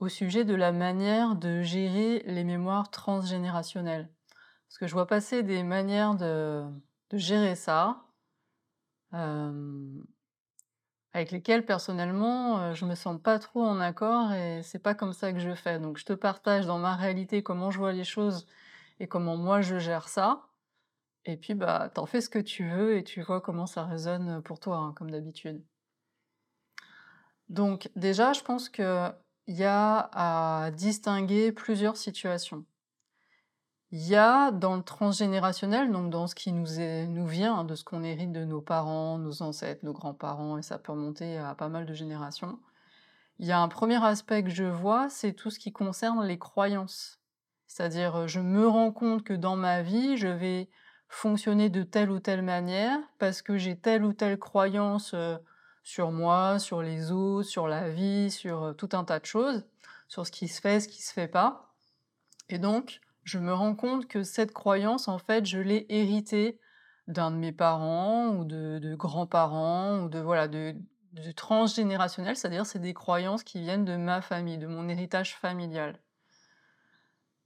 au sujet de la manière de gérer les mémoires transgénérationnelles. Parce que je vois passer des manières de, gérer ça, avec lesquelles personnellement euh, je me sens pas trop en accord et c'est pas comme ça que je fais. Donc je te partage dans ma réalité comment je vois les choses et comment moi je gère ça. Et puis bah t'en fais ce que tu veux et tu vois comment ça résonne pour toi, hein, comme d'habitude. Donc déjà, je pense que il y a à distinguer plusieurs situations. Il y a dans le transgénérationnel, donc dans ce qui nous, nous vient, hein, de ce qu'on hérite de nos parents, nos ancêtres, nos grands-parents, et ça peut remonter à pas mal de générations. Il y a un premier aspect que je vois, c'est tout ce qui concerne les croyances. C'est-à-dire, je me rends compte que dans ma vie, je vais fonctionner de telle ou telle manière parce que j'ai telle ou telle croyance euh, sur moi, sur les autres, sur la vie, sur euh, tout un tas de choses, sur ce qui se fait, ce qui se fait pas. Et donc, je me rends compte que cette croyance, en fait, je l'ai héritée d'un de mes parents ou de, grands-parents ou de voilà de, transgénérationnel, c'est-à-dire c'est des croyances qui viennent de ma famille, de mon héritage familial.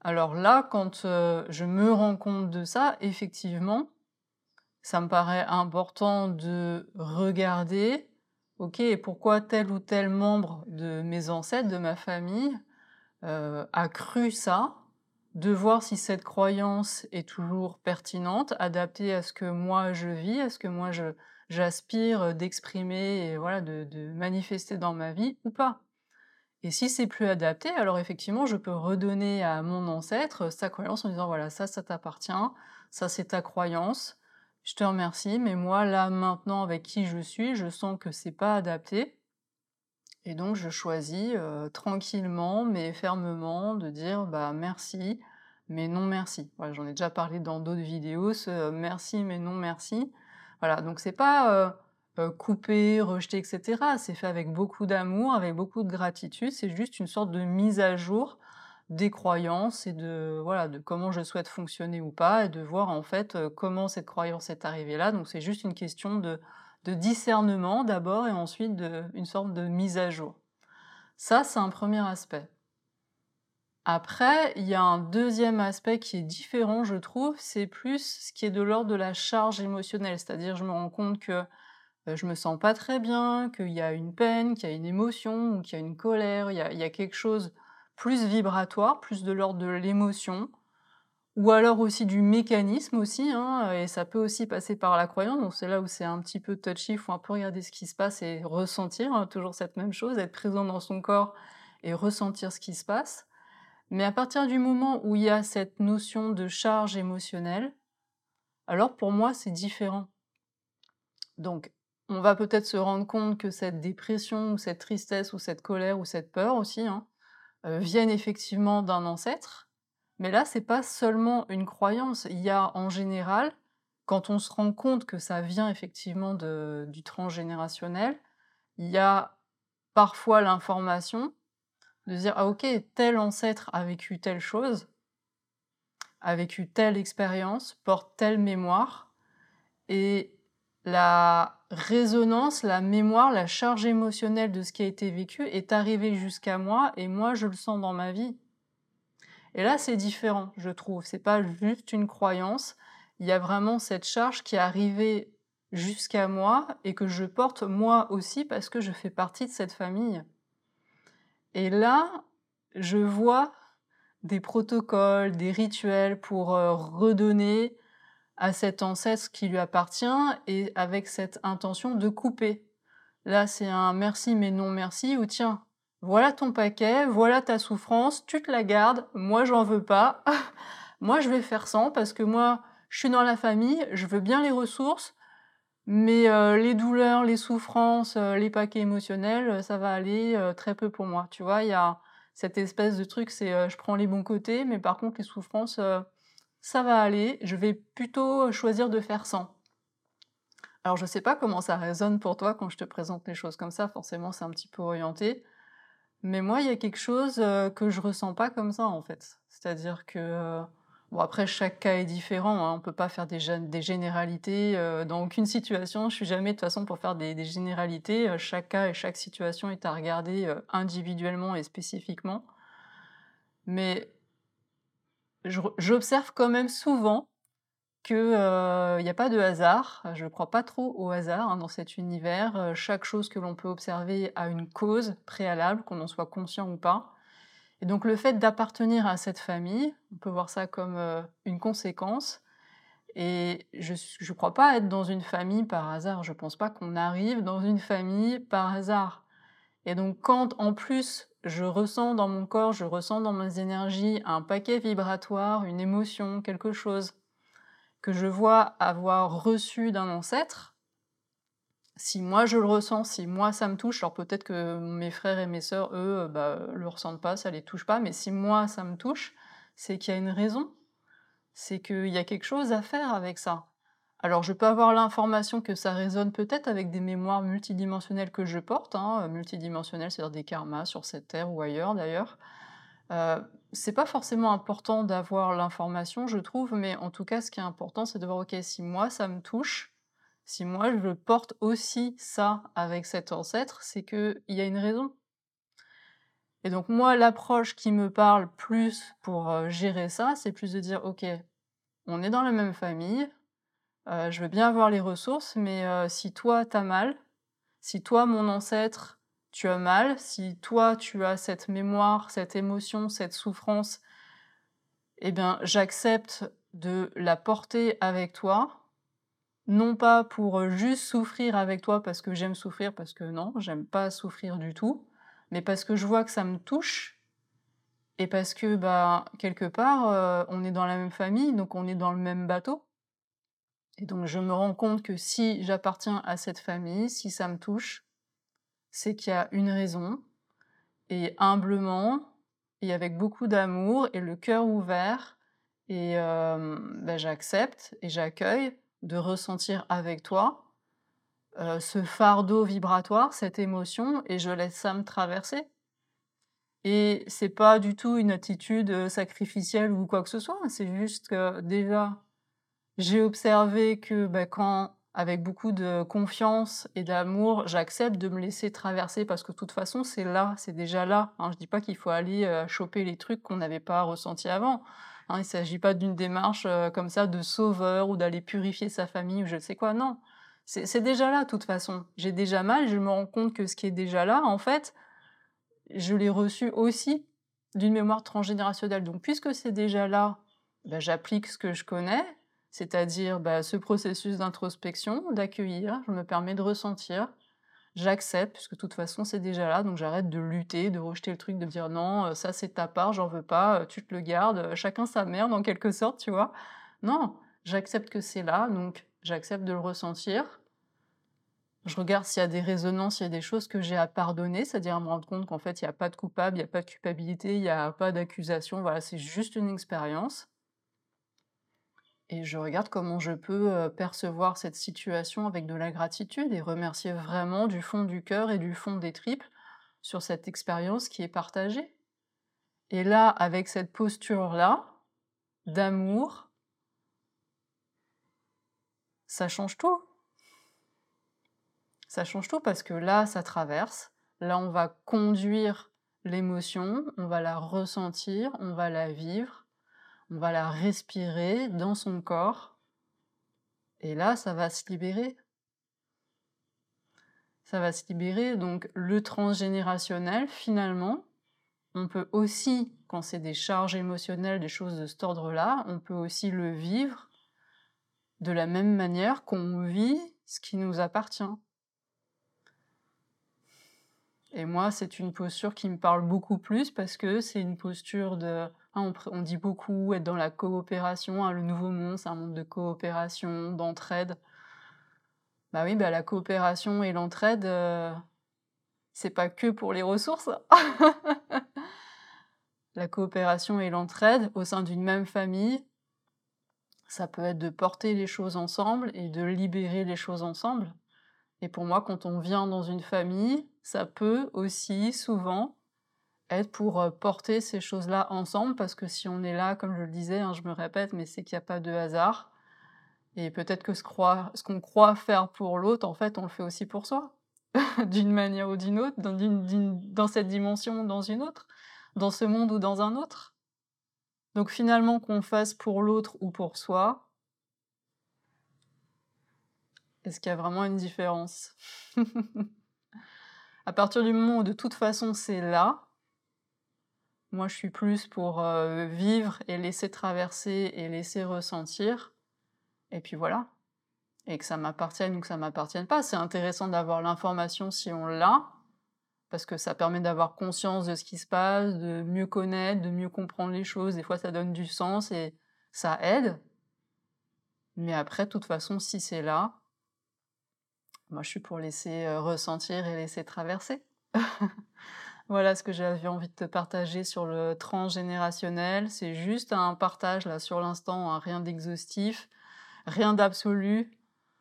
Alors là, quand euh, je me rends compte de ça, effectivement, ça me paraît important de regarder OK, pourquoi tel ou tel membre de mes ancêtres, de ma famille, euh, a cru ça, de voir si cette croyance est toujours pertinente, adaptée à ce que moi je vis, à ce que moi j'aspire d'exprimer et voilà de, de, manifester dans ma vie ou pas? Et si c'est plus adapté, alors effectivement, je peux redonner à mon ancêtre sa croyance en disant voilà, ça, ça t'appartient, ça c'est ta croyance, je te remercie, mais moi, là, maintenant, avec qui je suis, je sens que c'est pas adapté. Et donc, je choisis euh, tranquillement, mais fermement, de dire bah merci, mais non merci. J'en ai déjà parlé dans d'autres vidéos, ce euh, merci, mais non merci. Voilà, donc c'est pas euh, couper, rejeter, etc. C'est fait avec beaucoup d'amour, avec beaucoup de gratitude. C'est juste une sorte de mise à jour des croyances et de voilà de comment je souhaite fonctionner ou pas et de voir en fait comment cette croyance est arrivée là. Donc c'est juste une question de, de discernement d'abord et ensuite de, une sorte de mise à jour. Ça c'est un premier aspect. Après, il y a un deuxième aspect qui est différent, je trouve, c'est plus ce qui est de l'ordre de la charge émotionnelle, c'est-à-dire je me rends compte que je me sens pas très bien, qu'il y a une peine, qu'il y a une émotion ou qu'il y a une colère, il y a, il y a quelque chose plus vibratoire, plus de l'ordre de l'émotion, ou alors aussi du mécanisme aussi, hein, et ça peut aussi passer par la croyance, donc c'est là où c'est un petit peu touchy, il faut un peu regarder ce qui se passe et ressentir, hein, toujours cette même chose, être présent dans son corps et ressentir ce qui se passe. Mais à partir du moment où il y a cette notion de charge émotionnelle, alors pour moi c'est différent. Donc on va peut-être se rendre compte que cette dépression ou cette tristesse ou cette colère ou cette peur aussi, hein, viennent effectivement d'un ancêtre, mais là, c'est pas seulement une croyance. Il y a en général, quand on se rend compte que ça vient effectivement du transgénérationnel, il y a parfois l'information de dire ah ok tel ancêtre a vécu telle chose, a vécu telle expérience, porte telle mémoire, et la résonance, la mémoire, la charge émotionnelle de ce qui a été vécu est arrivée jusqu'à moi et moi je le sens dans ma vie. Et là c'est différent, je trouve. C'est pas juste une croyance. Il y a vraiment cette charge qui est arrivée jusqu'à moi et que je porte moi aussi parce que je fais partie de cette famille. Et là, je vois des protocoles, des rituels pour euh, redonner à cet ancêtre qui lui appartient et avec cette intention de couper. Là, c'est un merci mais non merci ou tiens, voilà ton paquet, voilà ta souffrance, tu te la gardes, moi j'en veux pas, moi je vais faire sans parce que moi je suis dans la famille, je veux bien les ressources, mais euh, les douleurs, les souffrances, euh, les paquets émotionnels, ça va aller euh, très peu pour moi. Tu vois, il y a Cette espèce de truc, c'est, je prends les bons côtés, mais par contre les souffrances, ça va aller, je vais plutôt choisir de faire sans. Alors je sais pas comment ça résonne pour toi quand je te présente les choses comme ça, forcément c'est un petit peu orienté. Mais moi, il y a quelque chose, heu, que je ressens pas comme ça, en fait. C'est-à-dire que, heu, bon après chaque cas est différent, hein, on peut pas faire des gén des généralités, heu, dans aucune situation. Je suis jamais de toute façon pour faire des des généralités, chaque cas et chaque situation est à regarder, individuellement et spécifiquement. Mais j'observe quand même souvent que, heu, il y a pas de hasard. Je crois pas trop au hasard, hein, dans cet univers, heu, chaque chose que l'on peut observer a une cause préalable, qu'on en soit conscient ou pas. Et donc le fait d'appartenir à cette famille, on peut voir ça comme, heu, une conséquence et je je crois pas être dans une famille par hasard. Je pense pas qu'on arrive dans une famille par hasard. Et donc quand, en plus, je ressens dans mon corps, je ressens dans mes énergies un paquet vibratoire, une émotion, quelque chose que je vois avoir reçu d'un ancêtre, si moi je le ressens, si moi ça me touche, alors peut-être que mes frères et mes sœurs, eux, heu, bah, le ressentent pas, ça les touche pas, mais si moi ça me touche, c'est qu'il y a une raison. C'est qu'il y a quelque chose à faire avec ça. Alors je peux avoir l'information que ça résonne peut-être avec des mémoires multidimensionnelles que je porte, hein, heu, multidimensionnelles, c'est-à-dire des karmas sur cette terre ou ailleurs d'ailleurs. Heu, c'est pas forcément important d'avoir l'information, je trouve, mais en tout cas, ce qui est important, c'est de voir: «OK, si moi ça me touche, si moi je porte aussi ça avec cet ancêtre, c'est qu'il y a une raison». Et donc moi, l'approche qui me parle plus pour, heu, gérer ça, c'est plus de dire: «OK, on est dans la même famille, heu, je veux bien avoir les ressources, mais heu, si toi tu as mal, si toi mon ancêtre, tu as mal, si toi tu as cette mémoire, cette émotion, cette souffrance eh bien j'accepte de la porter avec toi, non pas pour, heu, juste souffrir avec toi parce que j'aime souffrir, parce que non, j'aime pas souffrir du tout, mais parce que je vois que ça me touche et parce que, bah, quelque part, on est dans la même famille, donc on est dans le même bateau. Et donc je me rends compte que si j'appartiens à cette famille, si ça me touche, c'est qu'il y a une raison et humblement et avec beaucoup d'amour et le cœur ouvert et hem, bah, j'accepte et j'accueille de ressentir avec toi, heu, ce fardeau vibratoire, cette émotion et je laisse ça me traverser. Et c'est pas du tout une attitude, heu, sacrificielle ou quoi que ce soit, c'est juste que déjà, j'ai observé que, bah, quand avec beaucoup de confiance et d'amour, j'accepte de me laisser traverser parce que de toute façon c'est là, c'est déjà là, hein. Je dis pas qu'il faut aller, choper les trucs qu'on n'avait pas ressentis avant, hein. Il s'agit pas d'une démarche, comme ça de sauveur ou d'aller purifier sa famille ou je ne sais quoi, non. C'est c'est déjà là, de toute façon. J'ai déjà mal, je me rends compte que ce qui est déjà là, en fait, je l'ai reçu aussi d'une mémoire transgénérationnelle. Donc puisque c'est déjà là, bah, j'applique ce que je connais, c'est-à-dire, bah, ce processus d'introspection, d'accueillir, je me permets de ressentir, j'accepte puisque de toute façon c'est déjà là, donc j'arrête de lutter, de rejeter le truc, de dire: «Non, heu, ça c'est ta part, j'en veux pas, heu, tu te le gardes, heu, chacun sa merde» en quelque sorte, tu vois? Non, j'accepte que c'est là, donc j'accepte de le ressentir. Je regarde s'il y a des résonances, il y a des choses que j'ai à pardonner, c'est-à-dire à me rendre compte qu'en fait il y a pas de coupable, il y a pas de culpabilité, il y a pas d'accusation, voilà, c'est juste une expérience. Et je regarde comment je peux, heu, percevoir cette situation avec de la gratitude et remercier vraiment du fond du cœur et du fond des tripes sur cette expérience qui est partagée. Et là, avec cette posture-là, d'amour ça change tout. Ça change tout parce que là, ça traverse, là on va conduire l'émotion, on va la ressentir, on va la vivre, on va la respirer dans son corps et là, ça va se libérer. Ça va se libérer, donc le transgénérationnel, finalement, on peut aussi, quand c'est des charges émotionnelles, des choses de cet ordre-là, on peut aussi le vivre de la même manière qu'on vit ce qui nous appartient. Et moi, c'est une posture qui me parle beaucoup plus parce que c'est une posture de hein, on dit beaucoup être dans la coopération, hein, le nouveau monde, c'est un monde de coopération, d'entraide. Bah oui, bah la coopération et l'entraide, heu, c'est pas que pour les ressources. la coopération et l'entraide au sein d'une même famille, ça peut être de porter les choses ensemble et de libérer les choses ensemble. Et pour moi, quand on vient dans une famille, ça peut aussi souvent être pour euh, porter ces choses-là ensemble, parce que si on est là, comme je le disais, hein, je me répète, mais c'est qu'il n'y a pas de hasard. Et peut-être que ce qu'on croit faire pour l'autre, en fait, on le fait aussi pour soi, d'une manière ou d'une autre, dans, dans cette dimension ou dans une autre, dans ce monde ou dans un autre. Donc finalement, qu'on fasse pour l'autre ou pour soi, est-ce qu'il y a vraiment une différence? À partir du moment où de toute façon c'est là, moi je suis plus pour euh, vivre et laisser traverser et laisser ressentir, et puis voilà. Et que ça m'appartienne ou que ça m'appartienne pas. C'est intéressant d'avoir l'information si on l'a, parce que ça permet d'avoir conscience de ce qui se passe, de mieux connaître, de mieux comprendre les choses. Des fois, ça donne du sens et ça aide. Mais après, de toute façon, si c'est là, moi, je suis pour laisser euh, ressentir et laisser traverser. voilà ce que j'avais envie de te partager sur le transgénérationnel. C'est juste un partage là sur l'instant, hein, rien d'exhaustif, rien d'absolu.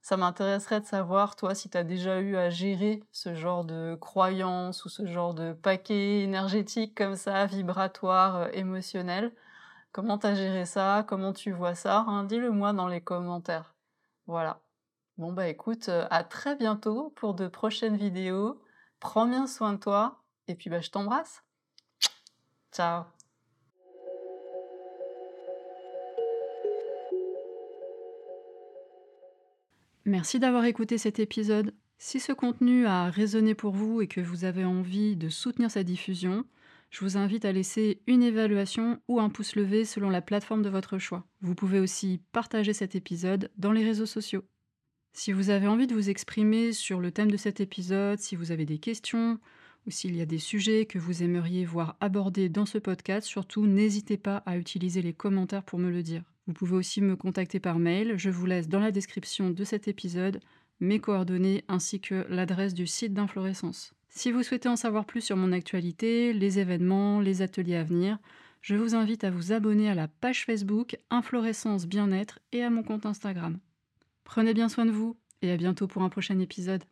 Ça m'intéresserait de savoir, toi, si tu as déjà eu à gérer ce genre de croyances ou ce genre de paquet énergétique comme ça, vibratoire, euh, émotionnel. Comment tu as géré ça? Comment tu vois ça? Hein? Dis-le moi dans les commentaires. Voilà. Bon bah écoute, euh, à très bientôt pour de prochaines vidéos. Prends bien soin de toi et puis bah je t'embrasse. Ciao Merci d'avoir écouté cet épisode. Si ce contenu a résonné pour vous et que vous avez envie de soutenir sa diffusion, je vous invite à laisser une évaluation ou un pouce levé selon la plateforme de votre choix. Vous pouvez aussi partager cet épisode dans les réseaux sociaux. Si vous avez envie de vous exprimer sur le thème de cet épisode, si vous avez des questions ou s'il y a des sujets que vous aimeriez voir abordés dans ce podcast, surtout n'hésitez pas à utiliser les commentaires pour me le dire. Vous pouvez aussi me contacter par mail. Je vous laisse dans la description de cet épisode mes coordonnées ainsi que l'adresse du site d'Inflorescence. Si vous souhaitez en savoir plus sur mon actualité, les événements, les ateliers à venir, je vous invite à vous abonner à la page Facebook Inflorescence Bien-être et à mon compte Instagram. Prenez bien soin de vous et à bientôt pour un prochain épisode.